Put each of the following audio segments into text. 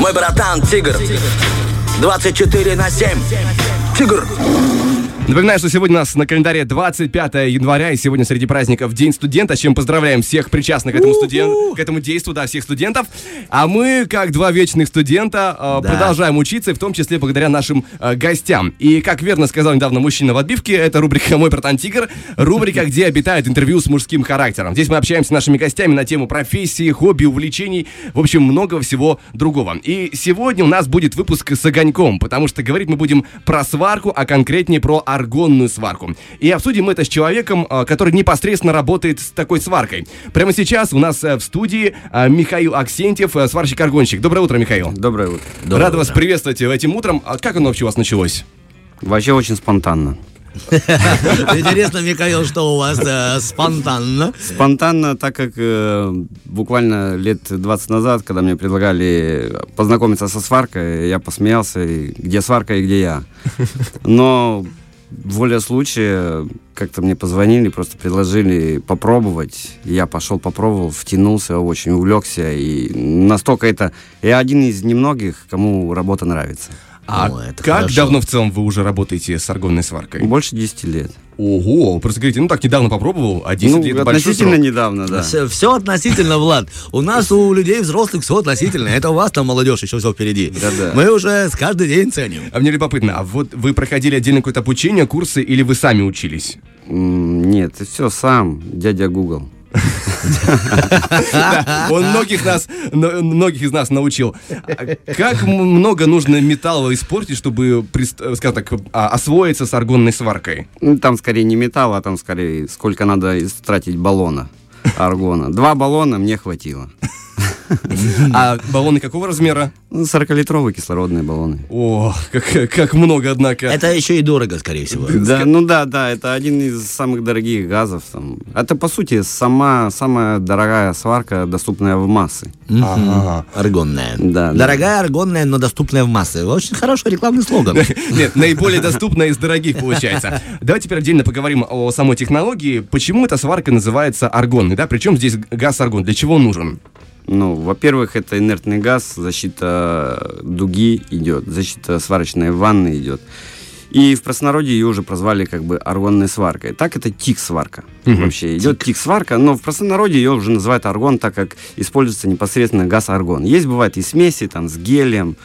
Мой братан Тигр. 24 на 7. Тигр. Напоминаю, что сегодня у нас на календаре 25 января, и сегодня среди праздников День студента, с чем поздравляем всех причастных к этому, студен... к этому действу, да, всех студентов. А мы, как два вечных студента, э, Да. продолжаем учиться, в том числе благодаря нашим э, гостям. И, как верно сказал недавно мужчина в отбивке, это рубрика «Мой братан Тигр», рубрика, где обитает интервью с мужским характером. Здесь мы общаемся с нашими гостями на тему профессии, хобби, увлечений, в общем, много всего другого. И сегодня у нас будет выпуск с огоньком, потому что говорить мы будем про сварку, а конкретнее про аргонную сварку. И обсудим это с человеком, э, который непосредственно работает с такой сваркой. Прямо сейчас у нас э, в студии э, Михаил Аксентьев, э, сварщик-аргонщик. Доброе утро, Михаил. Доброе утро. Рад вас приветствовать этим утром. А как оно вообще у вас началось? Вообще очень спонтанно. Интересно, Михаил, что у вас э, спонтанно? Спонтанно, так как э, буквально лет 20 назад, когда мне предлагали познакомиться со сваркой, я посмеялся, и где сварка и где я. Но воля случая, как-то мне позвонили, просто предложили попробовать. Я пошел, попробовал, втянулся, очень увлекся. И настолько это... Я один из немногих, кому работа нравится. А О, это как хорошо. давно в целом вы уже работаете с аргонной сваркой? Больше 10 лет. Ого, просто говорите, ну так недавно попробовал, а 10 ну, лет относительно срок. недавно, да. Все, относительно, Влад. У нас, у людей взрослых, все относительно. Это у вас там, молодежь, еще все впереди. Да-да. Мы уже с каждый день ценим. А мне любопытно, а вот вы проходили отдельно какое-то обучение, курсы, или вы сами учились? Нет, все сам, дядя Google. Он многих нас, но- многих из нас научил. Как много нужно металла испортить, чтобы, скажем так, а, освоиться с аргонной сваркой? Ну, Там скорее не металл, а там скорее сколько надо истратить баллона аргона. Два баллона мне хватило. А баллоны какого размера? Ну, 40-литровые кислородные баллоны. О, как, как много, однако. Это еще и дорого, скорее всего. Да, ну да, да, это один из самых дорогих газов. Там. Это, по сути, сама самая дорогая сварка, доступная в массы. Ага. Аргонная. Да, да. Дорогая, аргонная, но доступная в массы. Очень хороший рекламный слоган. Нет, наиболее доступная из дорогих получается. Давайте теперь отдельно поговорим о самой технологии. Почему эта сварка называется аргонной, да? Причем здесь газ аргон? Для чего он нужен? Ну, во-первых, это инертный газ, защита дуги идет, защита сварочной ванны идет. И в простонародье ее уже прозвали как бы аргонной сваркой. Так это тик-сварка. Вообще идет тик-сварка, но в простонародье ее уже называют аргон, так как используется непосредственно газ-аргон. Есть, бывает, и смеси там с гелием,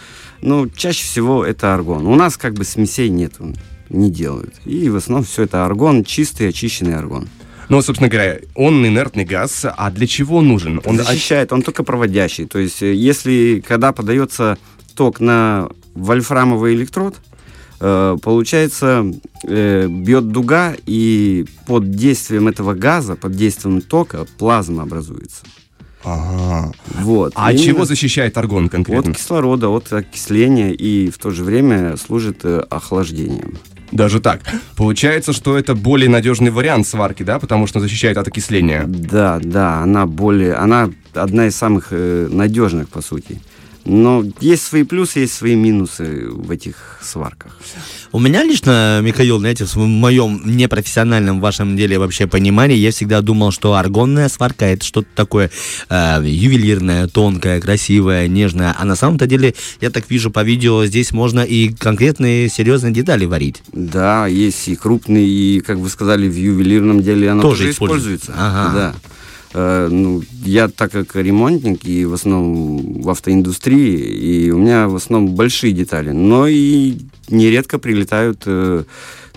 но чаще всего это аргон. У нас как бы смесей нету, не делают. И в основном все это аргон, чистый, очищенный аргон. Ну, собственно говоря, он инертный газ, а для чего он нужен? Он защищает, он только проводящий. То есть, э, если когда подается ток на вольфрамовый электрод, э, получается, э, бьет дуга, и под действием этого газа, под действием тока, плазма образуется. Ага. Вот. А Именно чего защищает аргон конкретно? От кислорода, от окисления и в то же время служит охлаждением. Даже так. Получается, что это более надежный вариант сварки, да, потому что защищает от окисления. Да, да, она более, она одна из самых э, надежных, по сути. Но есть свои плюсы, есть свои минусы в этих сварках. У меня лично, Михаил, знаете, в моем непрофессиональном вашем деле вообще понимании, я всегда думал, что аргонная сварка это что-то такое э, ювелирное, тонкое, красивое, нежное. А на самом-то деле, я так вижу по видео, здесь можно и конкретные серьезные детали варить. Да, есть и крупный, и, как вы сказали, в ювелирном деле она Тоже тоже, используется. Ага. Да. Э, ну, я так как ремонтник и в основном в автоиндустрии, и у меня в основном большие детали, но и нередко прилетают э,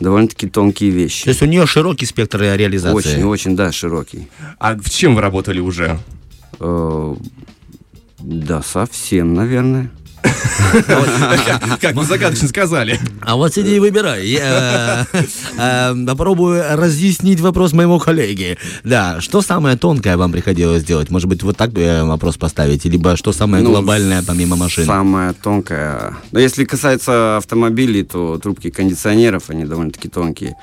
довольно-таки тонкие То вещи. есть у нее широкий спектр реализации. Очень, очень, да, широкий. А в чем вы работали уже? Э, да, совсем, наверное. Как вы загадочно сказали. А вот сиди и выбирай. Я э, э, попробую разъяснить вопрос моему коллеге. Да, что самое тонкое вам приходилось делать? Может быть, вот так э, вопрос поставить? Либо что самое Ну, глобальное помимо машин? Самая тонкая. Но если касается автомобилей, то трубки кондиционеров, они довольно-таки тонкие.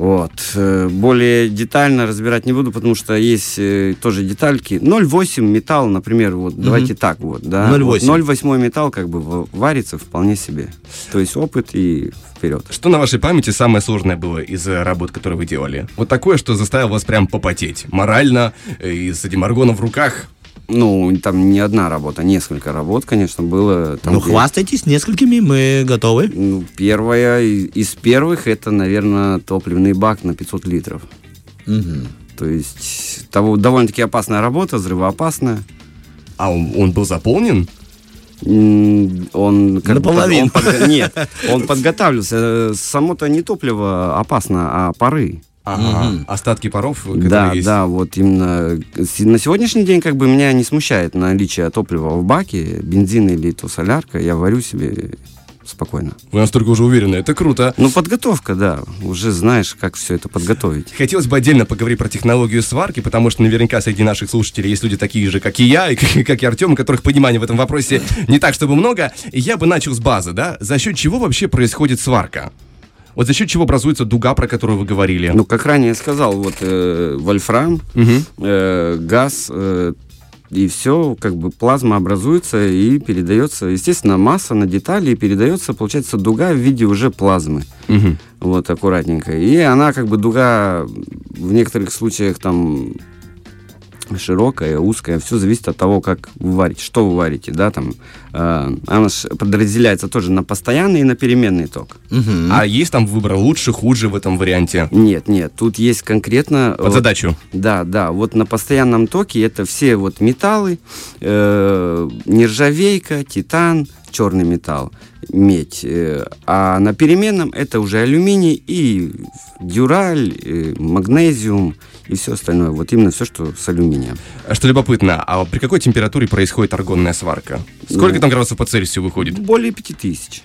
Вот. Э, Более детально разбирать не буду, потому что есть э, тоже детальки. 0,8 металл, например, вот давайте так вот, да. 0,8. Вот 0,8 металл как бы варится вполне себе. То есть опыт и вперед. Что на вашей памяти самое сложное было из э, работ, которые вы делали? Вот такое, что заставило вас прям попотеть. Морально, и с этим аргоном в руках. Ну, там не одна работа, несколько работ, конечно, было. Там, Ну, где- хвастайтесь несколькими, мы готовы. Ну, первая из первых это, наверное, топливный бак на 500 литров. Мгм. То есть того, довольно-таки опасная работа, взрывоопасная. А он, он был заполнен? Он как бы- Наполовину. он подго- Нет, он подготавливался. Э, Само-то не топливо опасно, а пары. Ага. Остатки паров, которые Да, есть. да, вот именно с- на сегодняшний день как бы меня не смущает наличие топлива в баке, бензин или то солярка, я варю себе спокойно. Вы настолько уже уверены, это круто. Ну, подготовка, да, уже знаешь, как все это подготовить. Хотелось бы отдельно поговорить про технологию сварки, потому что наверняка среди наших слушателей есть люди такие же, как и я, и как, как и Артем, у которых понимания в этом вопросе не так, чтобы много. И я бы начал с базы, да? За счет чего вообще происходит сварка? Вот за счет чего образуется дуга, про которую вы говорили? Ну, как ранее сказал, вот э, вольфрам, Мгм. э, газ, э, и все, как бы плазма образуется и передается, естественно, масса на детали, и передается, получается, дуга в виде уже плазмы. Мгм. Вот, аккуратненько. И она, как бы, дуга в некоторых случаях там широкая, узкая, все зависит от того, как вы варите, что вы варите, да, там, э, она подразделяется тоже на постоянный и на переменный ток. Мгм. А есть там выбор лучше, хуже в этом варианте? Нет, нет, тут есть конкретно... Под вот, задачу. Да, да, вот на постоянном токе это все вот металлы, э, нержавейка, титан, черный металл, медь. э, а на переменном это уже алюминий и дюраль, э, магнезиум и все остальное. Вот именно все, что с алюминием. А Что любопытно, а при какой температуре происходит аргонная сварка? Сколько Ну. там градусов по Цельсию выходит? Более 5000.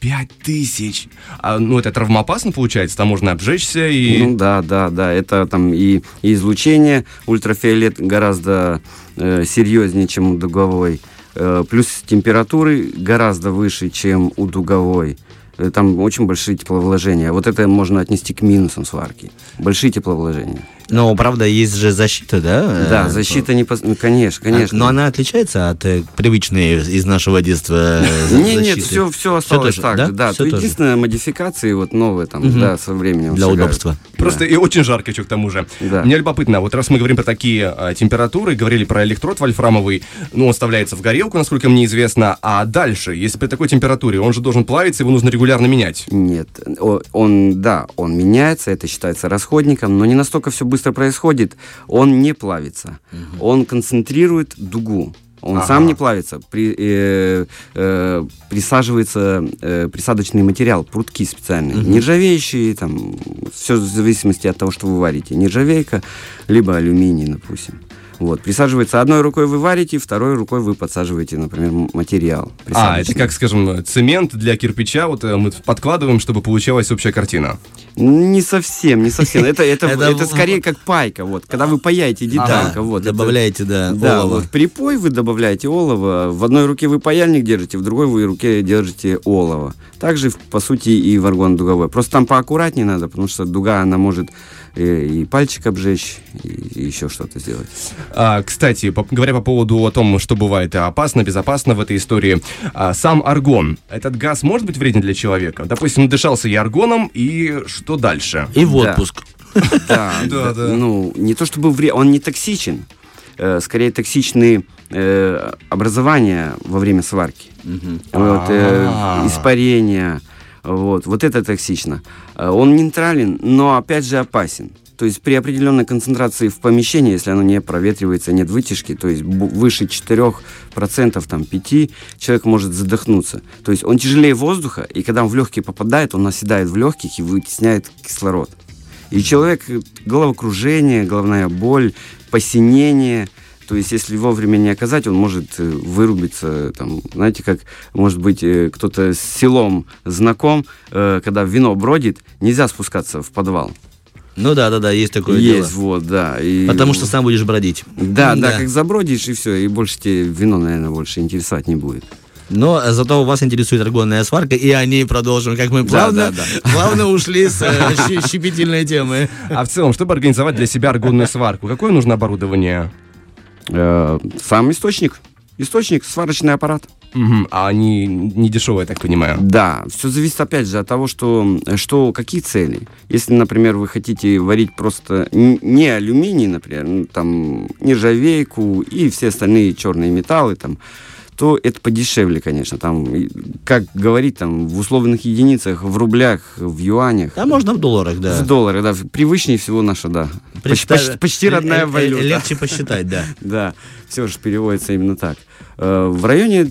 Пять тысяч. А, ну, это травмоопасно получается? Там можно обжечься и... Ну да, да, да. Это там и, и излучение ультрафиолет гораздо э, серьезнее, чем у дуговой. Э, плюс температуры гораздо выше, чем у дуговой. Э, Там очень большие тепловложения. Вот это можно отнести к минусам сварки. Большие тепловложения. Но, правда, есть же защита, да? Да, Э, защита не... пос- ну, Конечно, конечно. Но она отличается от э, привычной из нашего детства э, Не, нет, защиты? все, все осталось тоже, так да? же. Да, тоже. единственное, модификации вот новые там, да, со временем. Для шагают. удобства. Просто и очень жарко еще к тому же. Да. Мне любопытно, вот раз мы говорим про такие а, температуры, говорили про электрод вольфрамовый, ну, он вставляется в горелку, насколько мне известно, а дальше, если при такой температуре, он же должен плавиться, его нужно регулярно менять. Нет, он, да, он меняется, это считается расходником, но не настолько все быстро происходит. Он не плавится, он концентрирует дугу. Он Ага. сам не плавится, при, э, э, присаживается э, присадочный материал, прутки специальные, нержавеющие, там, все в зависимости от того, что вы варите. Нержавейка, либо алюминий, допустим. Вот, присаживается одной рукой вы варите, второй рукой вы подсаживаете, например, материал. А, это как, скажем, цемент для кирпича, вот э, мы подкладываем, чтобы получалась общая картина. Не совсем, не совсем. Это, это, Это скорее как пайка, вот, когда вы паяете деталька, Ага, вот. это- Добавляете, да, да, олово. вот припой вы добавляете олово, в одной руке вы паяльник держите, в другой вы руке держите олово. Также, по сути, и в аргон дуговой. Просто там поаккуратнее надо, потому что дуга, она может и пальчик обжечь, и, и еще что-то сделать. А, кстати, по- говоря по поводу о том, что бывает опасно, безопасно в этой истории, а, сам аргон, этот газ может быть вреден для человека? Допустим, надышался я аргоном, и что дальше? И в отпуск. Да, Да, да. Ну, не то чтобы вре... он не токсичен, э, скорее токсичны э, образования во время сварки. Вот, э, А. испарение, вот, вот это токсично. Э, Он нейтрален, но опять же опасен. То есть при определенной концентрации в помещении, если оно не проветривается, нет вытяжки, то есть выше 4%, там 5%, человек может задохнуться. То есть он тяжелее воздуха, и когда он в легкие попадает, он оседает в легких и вытесняет кислород. И человек, э, головокружение, головная боль, посинение, то есть, если вовремя не оказать, он может э, вырубиться, там, знаете, как, может быть, э, кто-то с селом знаком, э, когда вино бродит, нельзя спускаться в подвал. Ну да, да, да, есть такое Есть, дело. вот, да. и- Потому что сам будешь бродить. Да, да, как забродишь, и все, и больше тебе вино, наверное, больше интересовать не будет. Но зато вас интересует аргонная сварка, и о ней продолжим, как мы плавно, да, плавно ушли с щепетильной темы. А в целом, чтобы организовать для себя аргонную сварку, какое нужно оборудование? Э, сам источник. Источник, сварочный аппарат. Мгм. А они не дешевые, я так понимаю. Да, все зависит опять же от того, что, что какие цели. Если, например, вы хотите варить просто не алюминий, например, ну, там нержавейку и все остальные черные металлы, там, то это подешевле, конечно. Там, как говорить, там в условных единицах, в рублях, в юанях. Да, можно в долларах, да. В доллары, да. Привычнее всего наша, да. Представь- почти, почти родная э, э, валюта. Легче посчитать, да. Да, все же переводится именно так. Э, В районе,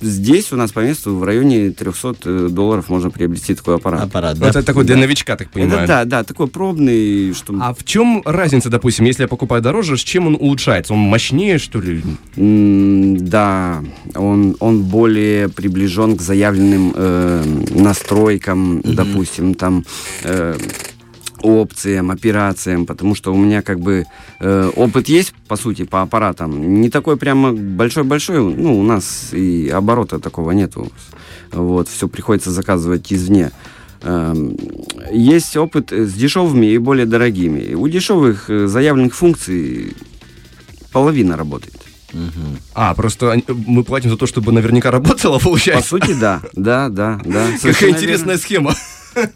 здесь у нас по месту, в районе 300 э, долларов можно приобрести такой аппарат. Аппарат, да. Это такой для новичка, так понимаю. Это да, да, такой пробный, что... А в чем разница, допустим, если я покупаю дороже, с чем он улучшается? Он мощнее, что ли? Да, он, он более приближен к заявленным э, настройкам, допустим, там э, опциям, операциям, потому что у меня как бы э, опыт есть, по сути, по аппаратам. Не такой прямо большой-большой, ну, у нас и оборота такого нету. Вот, все приходится заказывать извне. Эм, Есть опыт с дешевыми и более дорогими. У дешевых э, заявленных функций половина работает. Мгм. А, просто мы платим за то, чтобы наверняка работало, По получается. сути, да, да, да, да. Какая интересная схема.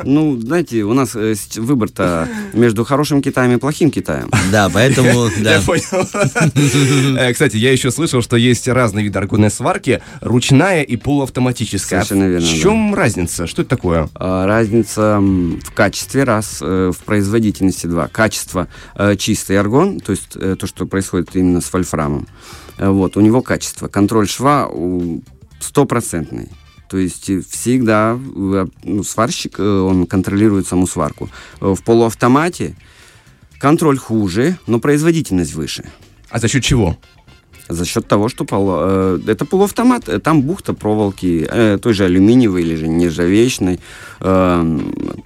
Ну, знаете, у нас э, выбор-то между хорошим Китаем и плохим Китаем. Да, поэтому. Я понял. Э, Кстати, я еще слышал, что есть разные виды аргонной сварки, ручная и полуавтоматическая. Совершенно верно, В чем разница? Что это такое? А, Разница в качестве, раз, э, в производительности, два. Качество чистый аргон, то есть то, что происходит именно с вольфрамом. Вот, у него качество. Контроль шва стопроцентный. То есть э, всегда э, ну, сварщик, э, он контролирует саму сварку. В полуавтомате контроль хуже, но производительность выше. А за счет чего? За счет того, что полу- э, это полуавтомат, э, там бухта проволоки, э, той же алюминиевой или же нержавеечной,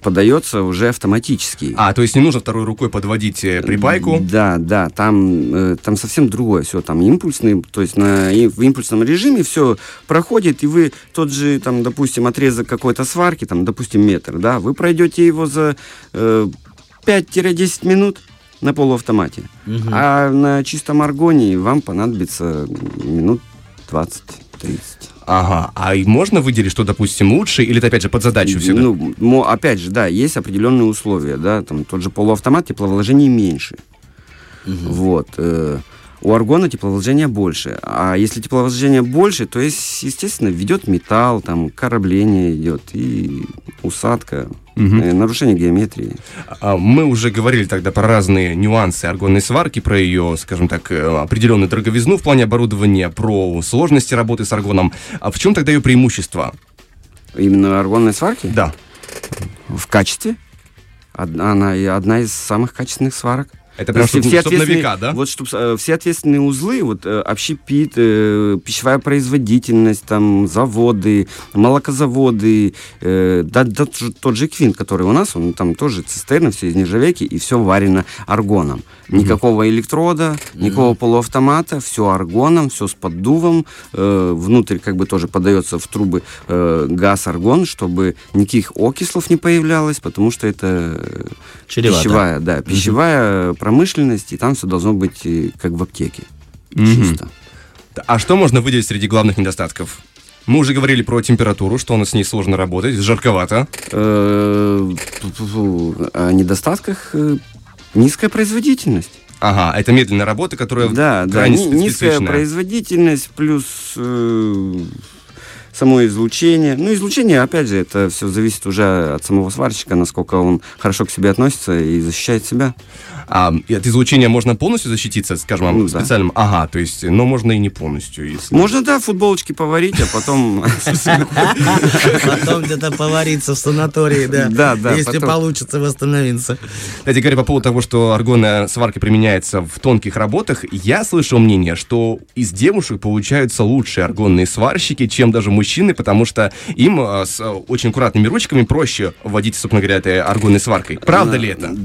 подается уже автоматически. А, то есть не нужно второй рукой подводить припайку. Да, да, там, там совсем другое все, там импульсный, то есть на, в импульсном режиме все проходит, и вы тот же, там, допустим, отрезок какой-то сварки, там, допустим, метр, да, вы пройдете его за э, 5-10 минут на полуавтомате, а на чистом аргоне вам понадобится минут 20-30. Ага. А можно выделить, что, допустим, лучше, или это опять же под задачу всегда? Ну, опять же, да, есть определенные условия, да, там тот же полуавтомат, тепловложений меньше. Вот. У аргона тепловложения больше. А если тепловложения больше, то есть, естественно, ведет металл, там, корабление идет, и усадка, э, нарушение геометрии. А, Мы уже говорили тогда про разные нюансы аргонной сварки, про ее, скажем так, э, определенную дороговизну в плане оборудования, про сложности работы с аргоном. А в чем тогда ее преимущество? Именно аргонной сварки Да. в качестве. Одна, она одна из самых качественных сварок. Это прям Все- чтоб- все чтоб на века, да? Вот чтоб, э, все ответственные узлы, вот э, общепит, э, пищевая производительность, там заводы, молокозаводы, э, да, да тот же- Квинт, который у нас, он там тоже цистерны, все из нержавейки, и все варено аргоном. Никакого электрода, никакого полуавтомата, все аргоном, все с поддувом. э, внутрь как бы тоже подается в трубы э, газ аргон, чтобы никаких окислов не появлялось, потому что это э, Чревато. пищевая, да, пищевая промышленность, и там все должно быть э, как в аптеке. Мгм. Чисто. А что можно выделить среди главных недостатков? Мы уже говорили про температуру, что у нас с ней сложно работать, жарковато. Э. О недостатках э, низкая производительность. Ага, это медленная работа, которая Да, да, низкая производительность плюс э, само излучение. Ну, излучение, опять же, это все зависит уже от самого сварщика, насколько он хорошо к себе относится и защищает себя. А от излучения можно полностью защититься, скажем, Ну, да. специальным? Ага, то есть, но можно и не полностью. Если... Можно, да, футболочки поварить, а потом... Потом где-то повариться в санатории, да. Да, да, Если получится восстановиться. Кстати говоря, по поводу того, что аргонная сварка применяется в тонких работах, я слышал мнение, что из девушек получаются лучшие аргонные сварщики, чем даже мужчины, потому что им а, с а, очень аккуратными ручками проще вводить, собственно говоря, этой аргонной сваркой. Правда ли это?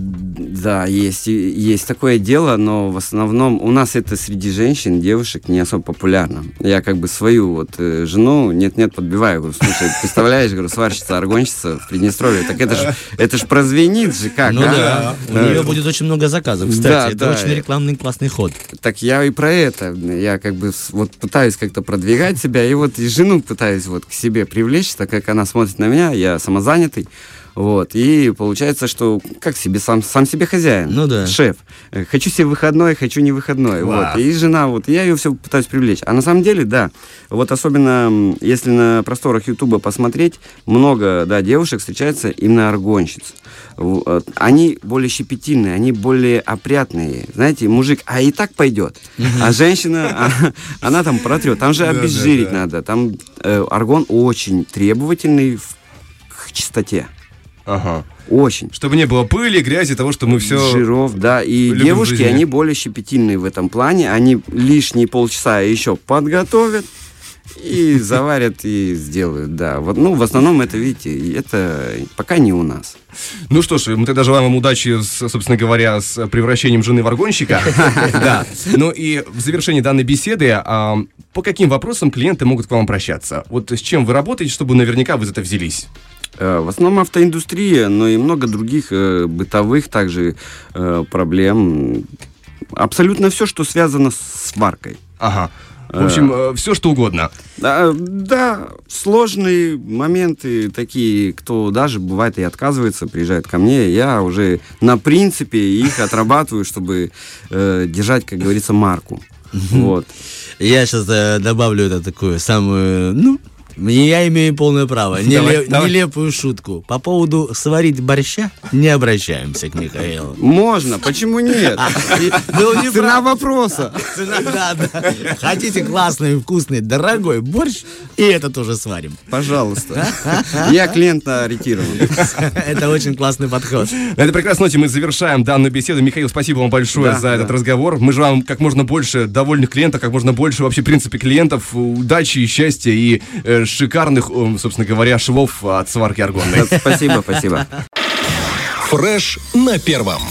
Да, есть, есть такое дело, но в основном у нас это среди женщин, девушек не особо популярно. Я как бы свою вот э, жену нет-нет подбиваю, говорю, слушай, представляешь, говорю, сварщица, аргонщица в Приднестровье, так это же это ж прозвенит же как, Ну а? да, у нее будет очень много заказов, Да, кстати. Это да. очень рекламный классный ход. Так я и про это. Я как бы вот пытаюсь как-то продвигать себя, и вот и жену пытаюсь вот к себе привлечь, так как она смотрит на меня, я самозанятый. Вот, и получается, что как себе сам, сам себе хозяин, Ну да. шеф. Э, Хочу себе выходной, хочу не выходной. Класс. Вот, и жена, вот, я ее все пытаюсь привлечь. А на самом деле, да, вот особенно, если на просторах Ютуба посмотреть, много, да, девушек встречается именно аргонщиц. В- э, Они более щепетильные, они более опрятные. Знаете, мужик, а и так пойдет. А женщина, а, она там протрет. Там же обезжирить надо. Там э, аргон очень требовательный к чистоте. Ага. Очень. Чтобы не было пыли, грязи, того, что мы все... Жиров, да. И девушки, жизни. они более щепетильные в этом плане. Они лишние полчаса еще подготовят и заварят и сделают, да. Вот, ну, в основном это, видите, это пока не у нас. Ну что ж, мы тогда желаем вам удачи, с, собственно говоря, с превращением жены в аргонщика. Да. Ну и в завершении данной беседы, а, по каким вопросам клиенты могут к вам обращаться? Вот с чем вы работаете, чтобы наверняка вы за это взялись? Э, В основном автоиндустрия, но и много других э, бытовых также э, проблем. Абсолютно все, что связано с сваркой. Ага. В общем, все что угодно. Да, да, сложные моменты такие, кто даже бывает и отказывается, приезжает ко мне, я уже на принципе их отрабатываю, чтобы э, держать, как говорится, марку. Вот. Я сейчас добавлю это такую самую, ну, я имею полное право. Давай, Неле- давай. Нелепую шутку. По поводу сварить борща не обращаемся к Михаилу. Можно, почему нет? Не Цена прав. вопроса. Цена, да, да. Хотите классный, вкусный, дорогой борщ, и это тоже сварим. Пожалуйста. Я клиент ориентирован. Это очень классный подход. На этой прекрасной ноте мы завершаем данную беседу. Михаил, спасибо вам большое Да, за этот разговор. Мы желаем как можно больше довольных клиентов, как можно больше вообще, в принципе, клиентов, удачи и счастья и э, шикарных, э, собственно говоря, швов от сварки аргонной. Спасибо, спасибо. Фреш на первом.